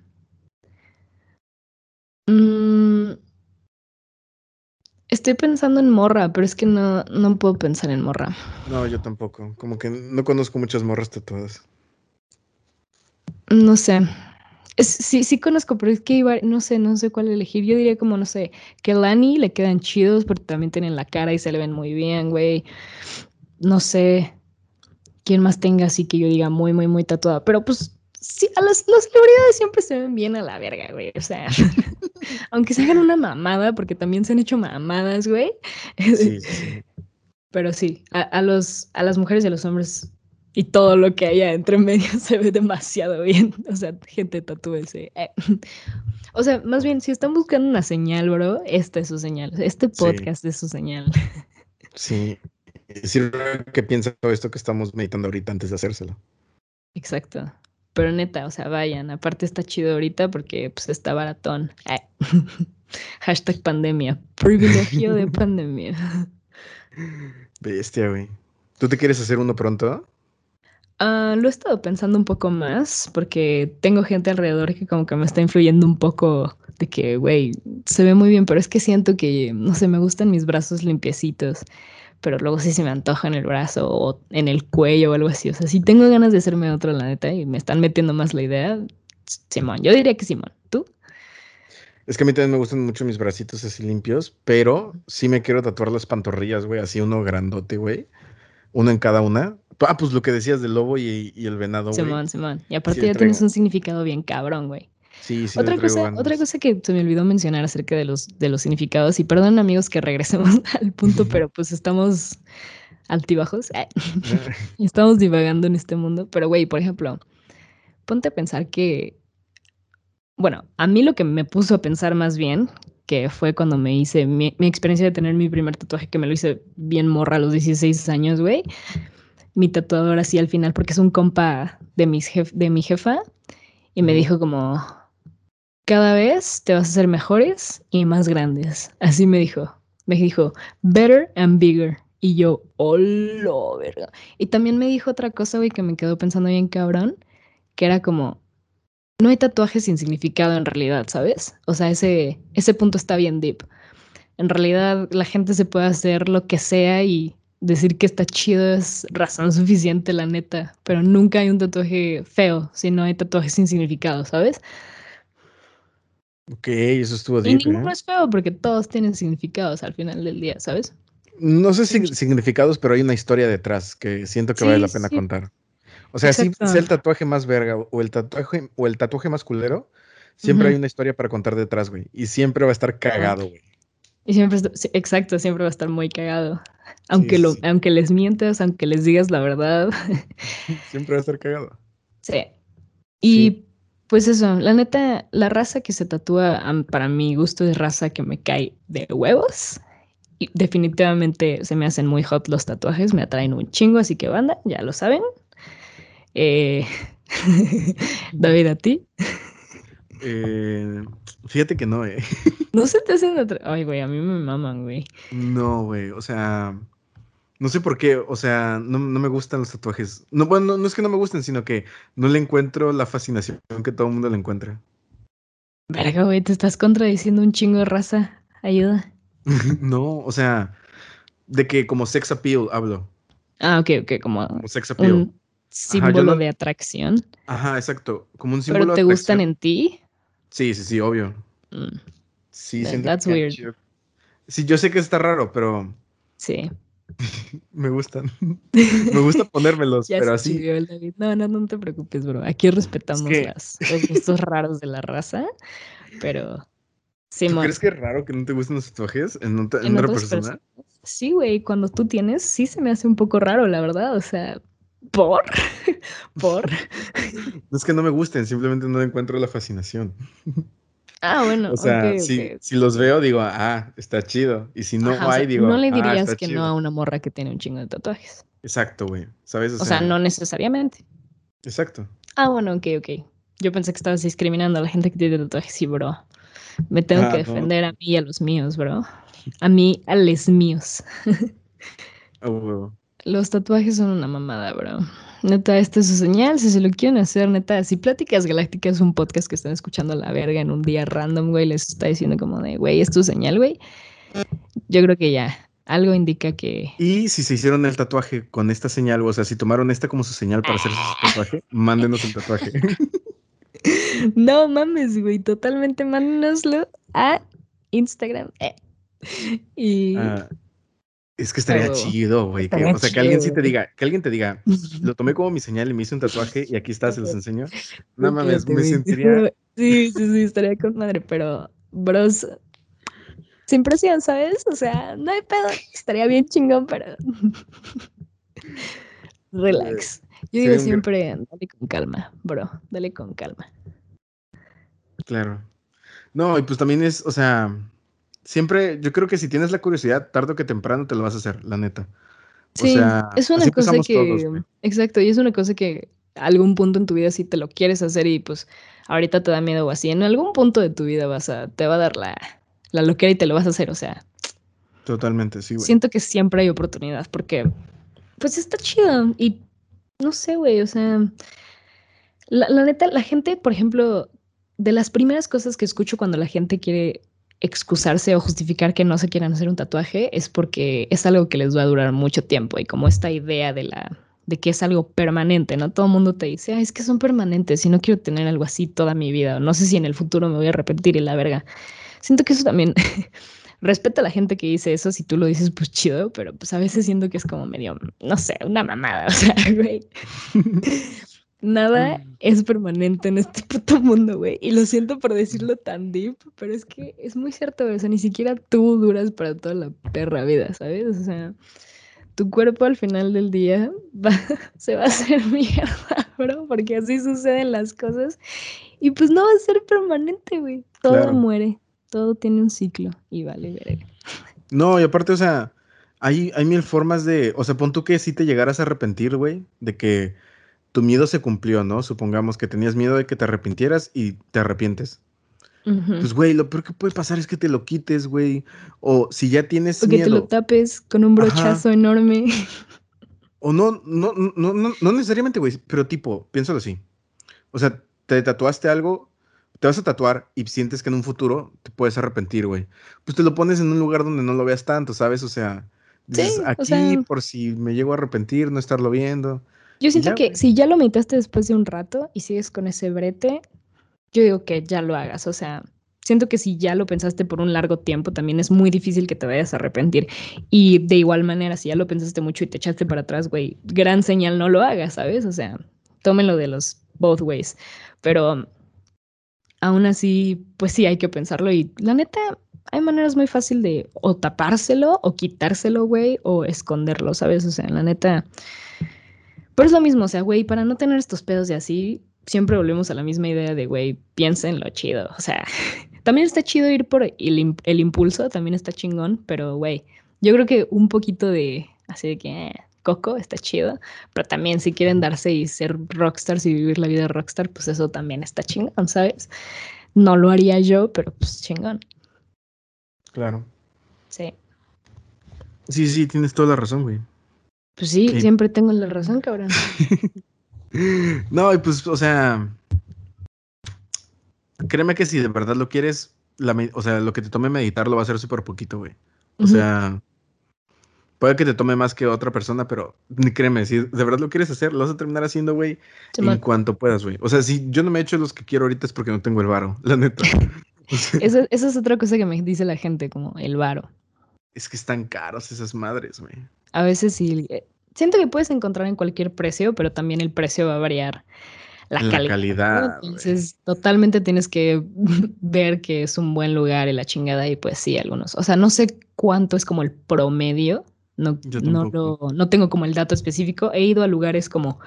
Mm, estoy pensando en morra, pero es que no, no puedo pensar en morra. No, yo tampoco. Como que no conozco muchas morras tatuadas. No sé. Sí, sí conozco, pero es que iba, no sé, no sé cuál elegir. Yo diría como, no sé, que Lani le quedan chidos porque también tienen la cara y se le ven muy bien, güey. No sé quién más tenga así que yo diga muy, muy, muy tatuada. Pero pues sí, a las, las celebridades siempre se ven bien a la verga, güey. O sea, aunque se hagan una mamada, porque también se han hecho mamadas, güey. Sí, sí. Pero sí, a, los, a las mujeres y a los hombres y todo lo que haya entre medio se ve demasiado bien. O sea, gente tatúese. Eh. O sea, más bien, si están buscando una señal, bro, esta es su señal. Este podcast es su señal. Sí. Sirve que piensa todo esto que estamos meditando ahorita antes de hacérselo. Exacto. Pero neta, o sea, vayan. Aparte está chido ahorita porque pues está baratón. Hashtag pandemia. Privilegio de pandemia. Bestia, güey. ¿Tú te quieres hacer uno pronto? Ah, lo he estado pensando un poco más porque tengo gente alrededor que como que me está influyendo un poco de que, güey, se ve muy bien, pero es que siento que, no sé, me gustan mis brazos limpiecitos pero luego sí se me antoja en el brazo o en el cuello o algo así. O sea, si tengo ganas de hacerme otro, la neta, y me están metiendo más la idea, Simón, yo diría que Simón. ¿Tú? Es que a mí también me gustan mucho mis bracitos así limpios, pero sí me quiero tatuar las pantorrillas, güey, así uno grandote, güey. Uno en cada una. Ah, pues lo que decías del lobo y, el venado. Simón, Simón. Y aparte ya tienes un significado bien cabrón, güey. Sí, sí, otra cosa, otra cosa que se me olvidó mencionar acerca de los, de los significados, y perdón amigos que regresemos al punto, pero pues estamos altibajos, estamos divagando en este mundo, pero güey, por ejemplo, ponte a pensar que, bueno, a mí lo que me puso a pensar más bien, que fue cuando me hice mi, experiencia de tener mi primer tatuaje, que me lo hice bien morra a los 16 años, güey, mi tatuador así al final, porque es un compa de, mis de mi jefa, y me dijo como, cada vez te vas a hacer mejores y más grandes. Así me dijo. Me dijo, better and bigger. Y yo, hola, verga. Y también me dijo otra cosa, güey, que me quedó pensando bien cabrón, que era como, no hay tatuajes sin significado en realidad, ¿sabes? O sea, ese, ese punto está bien deep. En realidad, la gente se puede hacer lo que sea y decir que está chido es razón suficiente, la neta. Pero nunca hay un tatuaje feo si no hay tatuajes sin significado, ¿sabes? Ok, eso estuvo deep, Y ninguno ¿eh? es feo porque todos tienen significados al final del día, ¿sabes? No sé si significados, pero hay una historia detrás que siento que vale la pena contar. O sea, si sea el tatuaje más verga o el tatuaje o el tatuaje más culero, siempre hay una historia para contar detrás, güey. Y siempre va a estar cagado, güey. Y siempre, exacto, siempre va a estar muy cagado. Aunque, lo, aunque les mientas, aunque les digas la verdad. siempre va a estar cagado. Sí. Y pues eso, la neta, la raza que se tatúa, para mi gusto es raza que me cae de huevos. Y definitivamente se me hacen muy hot los tatuajes, me atraen un chingo, así que banda, ya lo saben. Eh, David, ¿a ti? Eh, fíjate que no, eh. No se te hacen... Ay, güey, a mí me maman, güey. No, güey, o sea... No sé por qué, o sea, no, me gustan los tatuajes. No, bueno, no, es que no me gusten, sino que no le encuentro la fascinación que todo el mundo le encuentra. Verga, güey, te estás contradiciendo un chingo de raza. Ayuda. no, o sea, de que como sex appeal hablo. Ah, ok, ok, como, como sex appeal. Un símbolo de atracción. Ajá, exacto. Como un símbolo ¿Pero te gustan en ti? Sí, sí, sí, obvio. Mm. Sí, That's weird. Sí, yo sé que está raro, pero. Sí. Me gustan. Me gusta ponérmelos, pero así. No, no, no te preocupes, bro. Aquí respetamos los gustos raros de la raza, pero ¿Tú crees que es raro que no te gusten los tatuajes en, otra persona? Sí, güey, cuando tú tienes, sí se me hace un poco raro, la verdad. O sea, ¿por? ¿Por? No es que no me gusten, simplemente no encuentro la fascinación. Ah, bueno. O sea, si, los veo, digo, ah, está chido. Y si no hay, digo. No le ah, dirías que no a una morra que tiene un chingo de tatuajes. Exacto, güey. ¿Sabes? O, sea, no necesariamente. Exacto. Ah, bueno, ok, ok. Yo pensé que estabas discriminando a la gente que tiene tatuajes. Sí, bro. Me tengo ah, que defender a mí y a los míos, bro. A mí, a los míos. oh, Los tatuajes son una mamada, bro. Neta, esta es su señal, si se lo quieren hacer, neta. Si Pláticas Galácticas es un podcast que están escuchando a la verga en un día random, güey, les está diciendo como de, güey, es tu señal, güey. Yo creo que ya, algo indica que... Y si se hicieron el tatuaje con esta señal, o sea, si tomaron esta como su señal para hacer su tatuaje, mándenos el tatuaje. no mames, güey, totalmente mándenoslo a Instagram. Eh. Y... Ah, es que estaría chido, güey. o sea, que alguien sí te diga, que alguien te diga, lo tomé como mi señal y me hice un tatuaje y aquí está, se los enseño. No mames, me sentiría. Sí, sí, sí, estaría con madre, pero, bros, sin presión, ¿sabes? O sea, no hay pedo. Estaría bien chingón, pero. Relax. Yo digo siempre, dale con calma, bro, dale con calma. Claro. No, y pues también es, o sea, siempre, yo creo que si tienes la curiosidad, tarde o que temprano te lo vas a hacer, la neta. Sí, es una cosa que, exacto, y es una cosa que algún punto en tu vida sí te lo quieres hacer y pues ahorita te da miedo o así, en algún punto de tu vida vas a, te va a dar la, la loquera y te lo vas a hacer, o sea. Totalmente, sí, güey. Siento que siempre hay oportunidad porque, pues está chido y no sé, güey, o sea, la, la neta, la gente, por ejemplo, de las primeras cosas que escucho cuando la gente quiere excusarse o justificar que no se quieran hacer un tatuaje es porque es algo que les va a durar mucho tiempo y como esta idea de la de que es algo permanente, ¿no? Todo mundo te dice, es que son permanentes y no quiero tener algo así toda mi vida, no sé si en el futuro me voy a arrepentir y la verga. Siento que eso también respeto a la gente que dice eso, si tú lo dices, pues chido, pero pues a veces siento que es como medio, no sé, una mamada, o. Nada mm. es permanente en este puto mundo, güey. Y lo siento por decirlo tan deep, pero es que es muy cierto, güey. O sea, ni siquiera tú duras para toda la perra vida, ¿sabes? O sea, tu cuerpo al final del día se va a hacer mierda, bro, porque así suceden las cosas. Y pues no va a ser permanente, güey. Todo muere, todo tiene un ciclo y vale verga. No, y aparte, o sea, hay, hay mil formas de. O sea, pon tú que si te llegaras a arrepentir, güey, de que tu miedo se cumplió, ¿no? Supongamos que tenías miedo de que te arrepintieras y te arrepientes. Pues, güey, lo peor que puede pasar es que te lo quites, güey. O si ya tienes o que te lo tapes con un brochazo enorme. O no, no, no, no, no necesariamente, güey, pero tipo, piénsalo así. O sea, te tatuaste algo, te vas a tatuar y sientes que en un futuro te puedes arrepentir, güey. Pues te lo pones en un lugar donde no lo veas tanto, ¿sabes? O sea, dices, aquí por si me llego a arrepentir, no estarlo viendo. Yo siento que si ya lo meditaste después de un rato y sigues con ese brete, yo digo que ya lo hagas. O sea, siento que si ya lo pensaste por un largo tiempo, también es muy difícil que te vayas a arrepentir. Y de igual manera, si ya lo pensaste mucho y te echaste para atrás, güey, gran señal no lo hagas, ¿sabes? O sea, tómenlo de los both ways. Pero aún así, pues sí, hay que pensarlo. Y la neta, hay maneras muy fácil de o tapárselo o quitárselo, güey, o esconderlo, ¿sabes? O sea, la neta pero es lo mismo, o sea, güey, para no tener estos pedos de así, siempre volvemos a la misma idea de, güey, piensa en lo chido. O sea, también está chido ir por el, el impulso, también está chingón, pero, güey, yo creo que un poquito de, así de que, eh, coco, está chido, pero también si quieren darse y ser rockstars y vivir la vida de rockstar, pues eso también está chingón, ¿sabes? No lo haría yo, pero pues chingón. Claro. Sí. Sí, sí, tienes toda la razón, güey. Pues sí, siempre tengo la razón, cabrón. no, y pues, o sea, créeme que si de verdad lo quieres, o sea, lo que te tome meditar lo va a hacer súper poquito, güey. O sea, puede que te tome más que otra persona, pero créeme, si de verdad lo quieres hacer, lo vas a terminar haciendo, güey, en cuanto puedas, güey. O sea, si yo no me he hecho los que quiero ahorita es porque no tengo el varo, la neta. eso es otra cosa que me dice la gente, como el varo. Es que están caros esas madres, güey. A veces sí. Eh, siento que puedes encontrar en cualquier precio, pero también el precio va a variar la, calidad. Entonces, totalmente tienes que ver que es un buen lugar y la chingada, y pues sí, algunos. O sea, no sé cuánto es como el promedio, no, no, no tengo como el dato específico. He ido a lugares como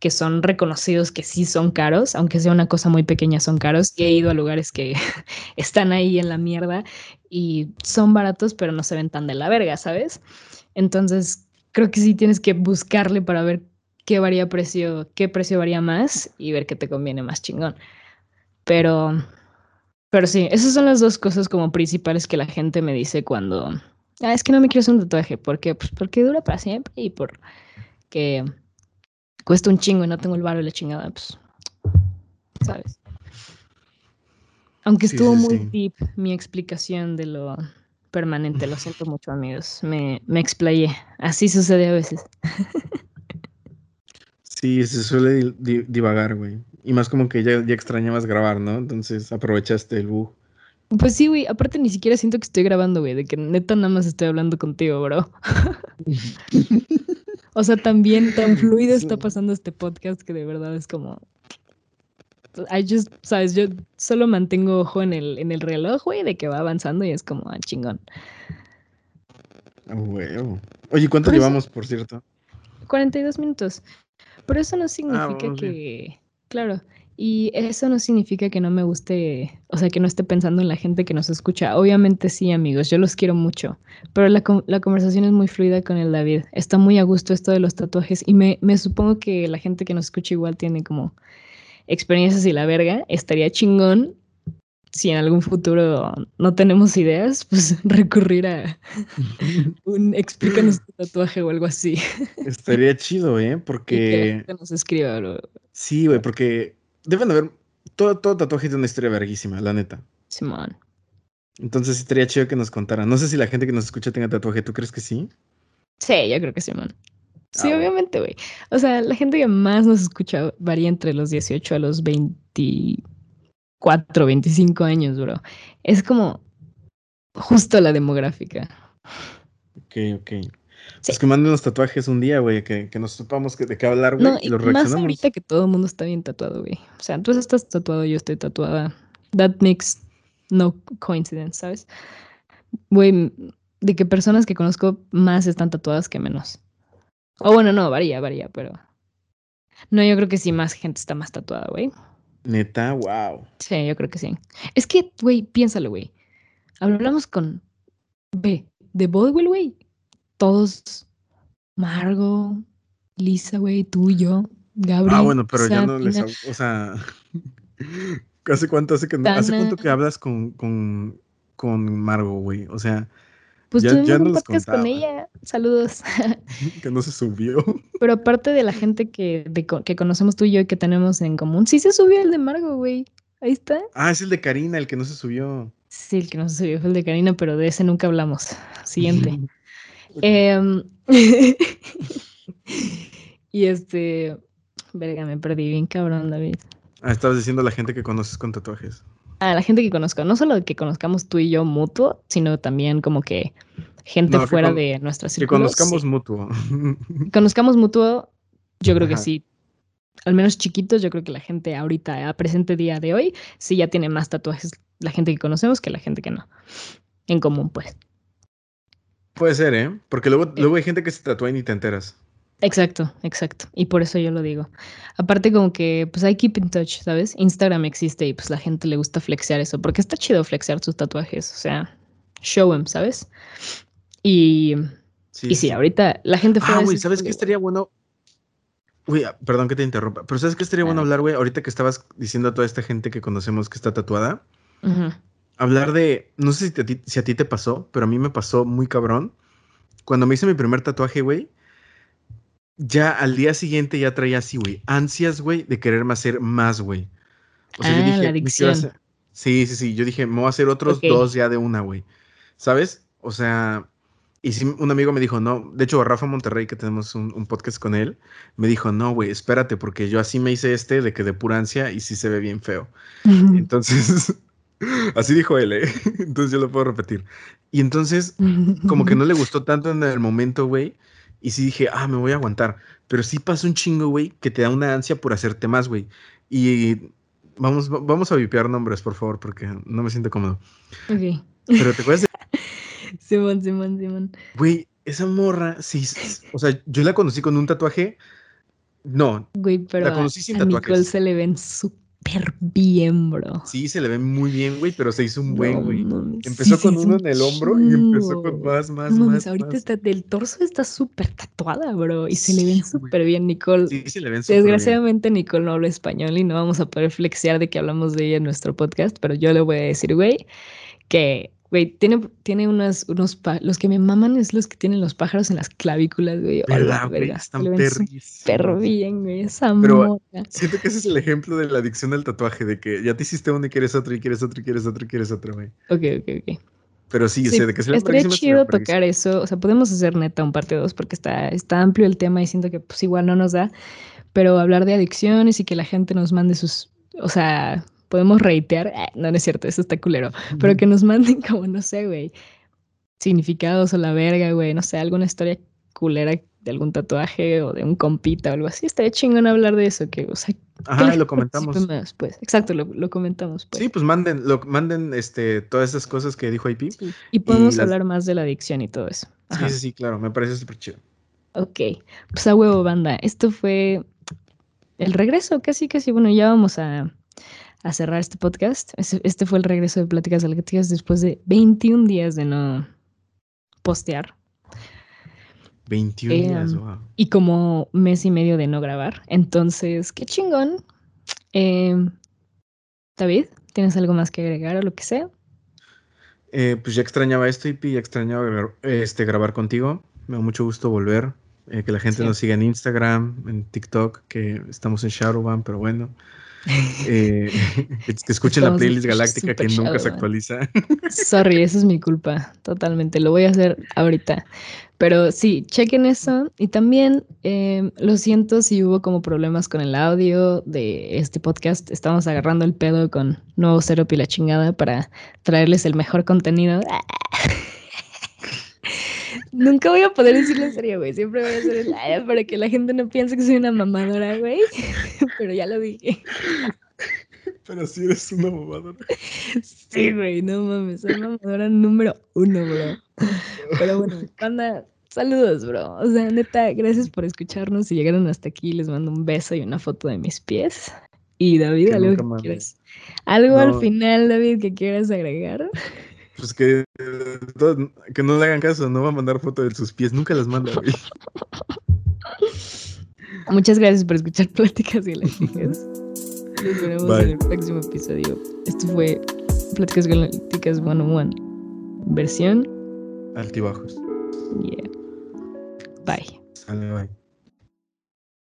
que son reconocidos que sí son caros, aunque sea una cosa muy pequeña, son caros. Y he ido a lugares que están ahí en la mierda y son baratos, pero no se ven tan de la verga, ¿sabes? Entonces, creo que sí tienes que buscarle para ver qué varía precio, qué precio varía más y ver qué te conviene más chingón. Pero, pero sí, esas son las dos cosas como principales que la gente me dice cuando, ah, es que no me quiero hacer un tatuaje, porque pues porque dura para siempre y porque cuesta un chingo y no tengo el barro y la chingada, pues, ¿sabes? Aunque estuvo muy deep mi explicación de lo permanente, lo siento mucho, amigos. Me, me explayé. Así sucede a veces. Sí, se suele divagar, güey. Y más como que ya, ya extrañabas grabar, ¿no? Entonces aprovechaste el bug. Pues sí, güey. Aparte ni siquiera siento que estoy grabando, güey. De que neta nada más estoy hablando contigo, bro. O sea, también tan fluido está pasando este podcast que de verdad es como. I just, sabes, yo solo mantengo ojo en el, en el reloj, güey, de que va avanzando y es como, ah, chingón. Oye, ¿cuánto llevamos, por cierto? 42 minutos. Pero eso no significa ah, que, claro, y eso no significa que no me guste, o sea, que no esté pensando en la gente que nos escucha. Obviamente sí, amigos, yo los quiero mucho, pero la, conversación es muy fluida con el David. Está muy a gusto esto de los tatuajes y me, me supongo que la gente que nos escucha igual tiene como experiencias y la verga. Estaría chingón si en algún futuro no tenemos ideas, pues recurrir a un explícanos tu tatuaje o algo así. Estaría chido, ¿eh? Porque... que nos escriba, Sí, güey, porque deben haber. Todo, todo tatuaje de una historia verguísima, la neta. Simón. Entonces estaría chido que nos contaran. No sé si la gente que nos escucha tenga tatuaje. ¿Tú crees que sí? Sí, yo creo que sí, man. Sí, ah, obviamente, güey. O sea, la gente que más nos escucha varía entre los 18 a los 24, 25 años, bro. Es como justo la demográfica. Ok, ok. Es que manden los tatuajes un día, güey, que, nos sepamos de qué hablar, güey, y los reaccionamos. Más ahorita que todo el mundo está bien tatuado, güey. O sea, tú estás tatuado, yo estoy tatuada. That makes no coincidence, ¿sabes? Güey, de que personas que conozco más están tatuadas que menos. O bueno, no, varía, varía, pero. No, yo creo que sí, más gente está más tatuada, güey. Neta, wow. Sí, yo creo que sí. Es que, güey, piénsalo, güey. Hablamos con B, de Bodwell, güey todos, Margo, Lisa, güey, tú y yo, Gabriel. Ah, bueno, pero ya no les, o sea, ¿hace cuánto, hace, que, ¿hace cuánto que hablas con, con, con Margo, güey? O sea, pues ya, ya no un podcast con ella. Saludos. que no se subió. Pero aparte de la gente que, de, que conocemos tú y yo y que tenemos en común, sí se subió el de Margo, güey. Ahí está. Ah, es el de Karina, el que no se subió. Sí, el que no se subió fue el de Karina, pero de ese nunca hablamos. Siguiente. Em, y este, verga, me perdí bien cabrón, David. Ah, estabas diciendo a la gente que conoces con tatuajes. A la gente que conozco, no solo que conozcamos tú y yo mutuo, sino también como que gente fuera de nuestra círculo. Que conozcamos mutuo. conozcamos mutuo, yo creo que sí. Al menos chiquitos, yo creo que la gente ahorita, a presente día de hoy, sí ya tiene más tatuajes la gente que conocemos que la gente que no. En común, pues. Puede ser, ¿eh? Porque luego, luego hay gente que se tatúa y ni te enteras. Exacto, exacto. Y por eso yo lo digo. Aparte como que, pues hay keep in touch, ¿sabes? Instagram existe y pues la gente le gusta flexear eso, porque está chido flexear sus tatuajes, o sea, show them, ¿sabes? Y sí, y sí, ahorita la gente fue... Ah, güey, ¿sabes qué estaría bueno? Uy, ah, perdón que te interrumpa, pero ¿sabes qué estaría bueno hablar, güey? Ahorita que estabas diciendo a toda esta gente que conocemos que está tatuada. Hablar de, no sé si, si a ti te pasó, pero a mí me pasó muy cabrón. Cuando me hice mi primer tatuaje, güey, ya al día siguiente ya traía así, güey, ansias, güey, de quererme hacer más, güey. O sea, yo ah, dije, la adicción. Sí, sí, sí, yo dije, me voy a hacer otros dos ya de una, güey. ¿Sabes? O sea, y sí, un amigo me dijo, no, de hecho, Rafa Monterrey, que tenemos un, podcast con él, me dijo, no, güey, espérate, porque yo así me hice este de que de pura ansia y sí se ve bien feo. Entonces, Así dijo él, ¿eh? Entonces yo lo puedo repetir. Y entonces, como que no le gustó tanto en el momento, güey. Y sí dije, ah, me voy a aguantar. Pero sí pasa un chingo, güey, que te da una ansia por hacerte más, güey. Y vamos, vamos a vipear nombres, por favor, porque no me siento cómodo. Ok. Pero te acuerdas de... Simón, Simón, Simón. Güey, esa morra, sí, o sea, yo la conocí con un tatuaje. No. Güey, pero la conocí sin a Nicole se le ven súper bien, bro. Sí, se le ven muy bien, güey, pero se hizo un buen, güey. empezó con uno en el hombro y empezó con más, más, no, más. Ahorita Está, del torso está súper tatuada, bro, y se le ven súper bien, Nicole. Sí, se le ven súper Desgraciadamente, Nicole no habla español y no vamos a poder flexear de que hablamos de ella en nuestro podcast, pero yo le voy a decir, güey, que Güey, tiene, tiene unos, unos los que me maman es los que tienen los pájaros en las clavículas, güey. ¿Verdad, güey? Están perro bien, güey. Esa Pero siento que ese es el ejemplo de la adicción al tatuaje, de que ya te hiciste uno y quieres otro, y quieres otro, y quieres otro, y quieres otro, güey. Ok, ok, ok. Pero sí, o sea, de que se Estaría chido tocar eso. O sea, podemos hacer neta un parte dos porque está, está amplio el tema y siento que pues igual no nos da. Pero hablar de adicciones y que la gente nos mande sus, o sea, podemos reitear, eh, no, no es cierto, eso está culero, pero que nos manden como, no sé, güey, significados o la verga, güey, no sé, alguna historia culera de algún tatuaje o de un compita o algo así. Estaría chingón hablar de eso, que, o sea, Ajá, lo comentamos. Pues. Exacto, lo, comentamos. Pues. Sí, pues manden, lo, manden este, todas esas cosas que dijo IP. Y podemos hablar más de la adicción y todo eso. Sí, sí, sí, claro, me parece súper chido. Ok, pues a huevo, banda. Esto fue el regreso, casi, casi. Bueno, ya vamos a, a cerrar este podcast. Este fue el regreso de Pláticas Galácticas después de 21 días de no postear. 21 eh, días, wow. Y como mes y medio de no grabar. Entonces, qué chingón. Eh, David, ¿tienes algo más que agregar o lo que sea? Eh, pues ya extrañaba esto y ya extrañaba este, grabar contigo. Me da mucho gusto volver. que la gente nos siga en Instagram, en TikTok, que estamos en Shadowban, pero bueno. Eh, que escuchen la playlist galáctica que nunca se actualiza. Sorry, esa es mi culpa, totalmente. Lo voy a hacer ahorita. Pero sí, chequen eso. Y también em, lo siento si hubo como problemas con el audio de este podcast. Estamos agarrando el pedo con nuevo cero la chingada para traerles el mejor contenido. Nunca voy a poder decirlo en serio, güey. Siempre voy a hacer el para que la gente no piense que soy una mamadora, güey. Pero ya lo dije. Pero sí eres una mamadora. Sí, güey, no mames. Soy mamadora número uno, bro. Pero bueno, panda, saludos, bro. O sea, neta, gracias por escucharnos. Si llegaron hasta aquí, les mando un beso y una foto de mis pies. Y David, algo que quieras. Algo al final, David, que quieras agregar. Pues que, que no le hagan caso, no va a mandar foto de sus pies, nunca las manda, güey. Muchas gracias por escuchar Pláticas Galácticas. Nos vemos en el próximo episodio. Esto fue Pláticas Galácticas 101, versión altibajos. Yeah. Bye. bye.